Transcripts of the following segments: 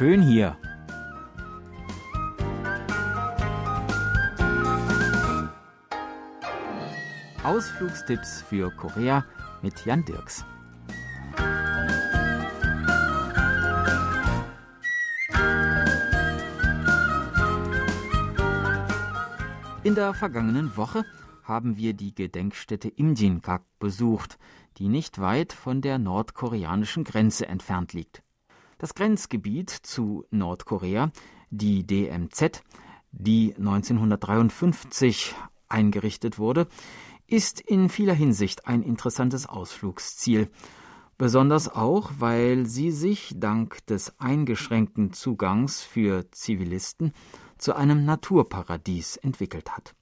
schön hier. Ausflugstipps für Korea mit Jan Dirks. In der vergangenen Woche haben wir die Gedenkstätte Imjin-gak besucht, die nicht weit von der nordkoreanischen Grenze entfernt liegt. Das Grenzgebiet zu Nordkorea, die DMZ, die 1953 eingerichtet wurde, ist in vieler Hinsicht ein interessantes Ausflugsziel, besonders auch, weil sie sich dank des eingeschränkten Zugangs für Zivilisten zu einem Naturparadies entwickelt hat.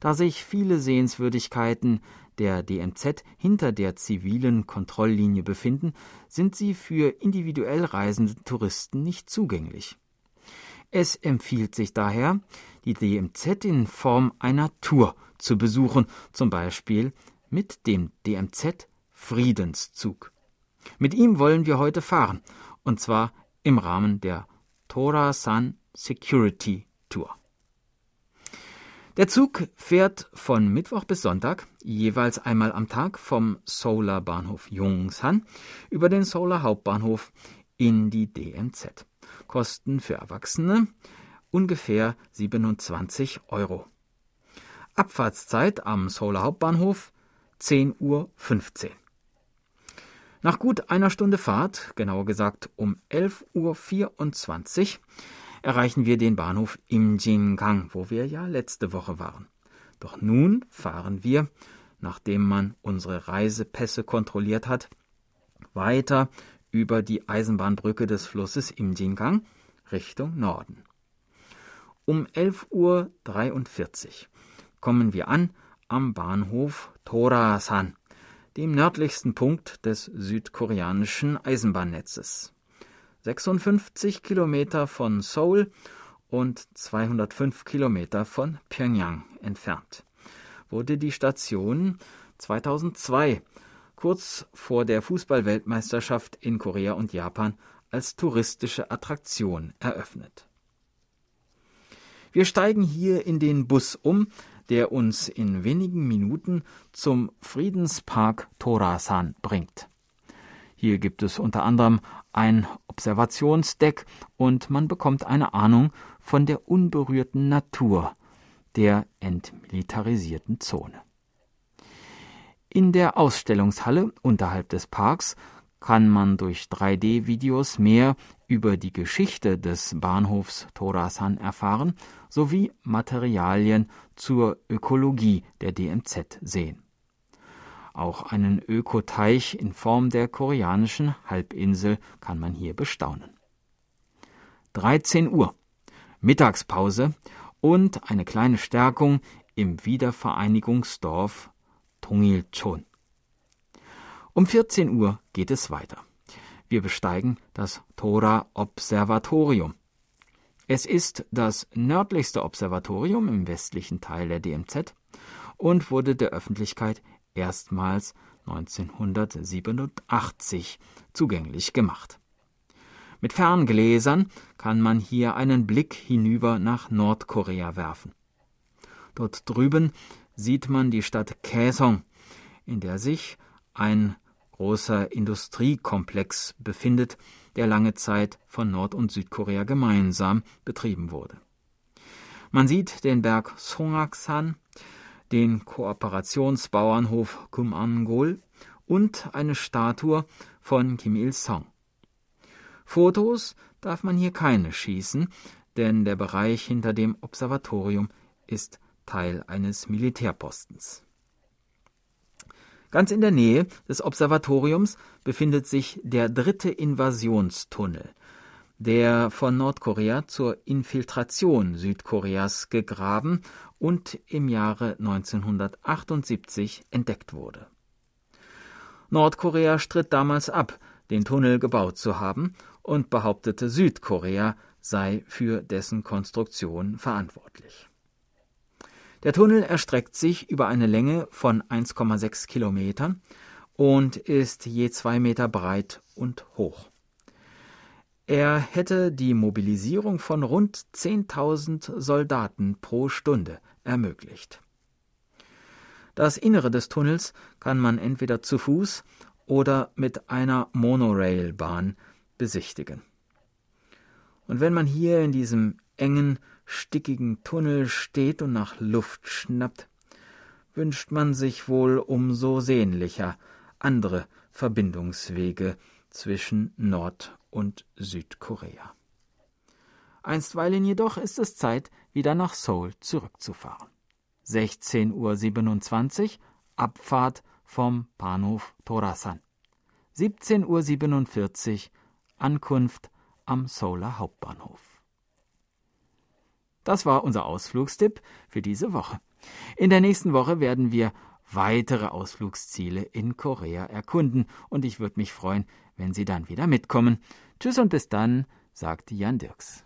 Da sich viele Sehenswürdigkeiten der DMZ hinter der zivilen Kontrolllinie befinden, sind sie für individuell reisende Touristen nicht zugänglich. Es empfiehlt sich daher, die DMZ in Form einer Tour zu besuchen, zum Beispiel mit dem DMZ Friedenszug. Mit ihm wollen wir heute fahren, und zwar im Rahmen der Tora-san Security Tour. Der Zug fährt von Mittwoch bis Sonntag jeweils einmal am Tag vom Solar Bahnhof Jungsan über den Solar Hauptbahnhof in die DMZ. Kosten für Erwachsene ungefähr 27 Euro. Abfahrtszeit am Solar Hauptbahnhof 10.15 Uhr. Nach gut einer Stunde Fahrt, genauer gesagt um 11.24 Uhr, erreichen wir den Bahnhof Imjingang, wo wir ja letzte Woche waren. Doch nun fahren wir, nachdem man unsere Reisepässe kontrolliert hat, weiter über die Eisenbahnbrücke des Flusses Imjingang Richtung Norden. Um 11.43 Uhr kommen wir an am Bahnhof Torasan, dem nördlichsten Punkt des südkoreanischen Eisenbahnnetzes. 56 Kilometer von Seoul und 205 Kilometer von Pyongyang entfernt, wurde die Station 2002 kurz vor der Fußballweltmeisterschaft in Korea und Japan als touristische Attraktion eröffnet. Wir steigen hier in den Bus um, der uns in wenigen Minuten zum Friedenspark Torasan bringt. Hier gibt es unter anderem ein Observationsdeck und man bekommt eine Ahnung von der unberührten Natur der entmilitarisierten Zone. In der Ausstellungshalle unterhalb des Parks kann man durch 3D-Videos mehr über die Geschichte des Bahnhofs Torasan erfahren sowie Materialien zur Ökologie der DMZ sehen. Auch einen Ökoteich in Form der koreanischen Halbinsel kann man hier bestaunen. 13 Uhr, Mittagspause und eine kleine Stärkung im Wiedervereinigungsdorf Tongilchon. Um 14 Uhr geht es weiter. Wir besteigen das Tora Observatorium. Es ist das nördlichste Observatorium im westlichen Teil der DMZ und wurde der Öffentlichkeit erstmals 1987 zugänglich gemacht. Mit Ferngläsern kann man hier einen Blick hinüber nach Nordkorea werfen. Dort drüben sieht man die Stadt Kaesong, in der sich ein großer Industriekomplex befindet, der lange Zeit von Nord- und Südkorea gemeinsam betrieben wurde. Man sieht den Berg Songaksan, den Kooperationsbauernhof Kumangol und eine Statue von Kim Il-sung. Fotos darf man hier keine schießen, denn der Bereich hinter dem Observatorium ist Teil eines Militärpostens. Ganz in der Nähe des Observatoriums befindet sich der dritte Invasionstunnel, der von Nordkorea zur Infiltration Südkoreas gegraben und im Jahre 1978 entdeckt wurde. Nordkorea stritt damals ab, den Tunnel gebaut zu haben und behauptete, Südkorea sei für dessen Konstruktion verantwortlich. Der Tunnel erstreckt sich über eine Länge von 1,6 Kilometern und ist je zwei Meter breit und hoch. Er hätte die Mobilisierung von rund 10.000 Soldaten pro Stunde ermöglicht. Das Innere des Tunnels kann man entweder zu Fuß oder mit einer Monorailbahn besichtigen. Und wenn man hier in diesem engen, stickigen Tunnel steht und nach Luft schnappt, wünscht man sich wohl umso sehnlicher andere Verbindungswege zwischen Nord- und Südkorea. Einstweilen jedoch ist es Zeit, wieder nach Seoul zurückzufahren. 16.27 Uhr Abfahrt vom Bahnhof Torasan. 17.47 Uhr Ankunft am Seouler Hauptbahnhof. Das war unser Ausflugstipp für diese Woche. In der nächsten Woche werden wir weitere Ausflugsziele in Korea erkunden und ich würde mich freuen, wenn Sie dann wieder mitkommen. Tschüss und bis dann, sagt Jan Dirks.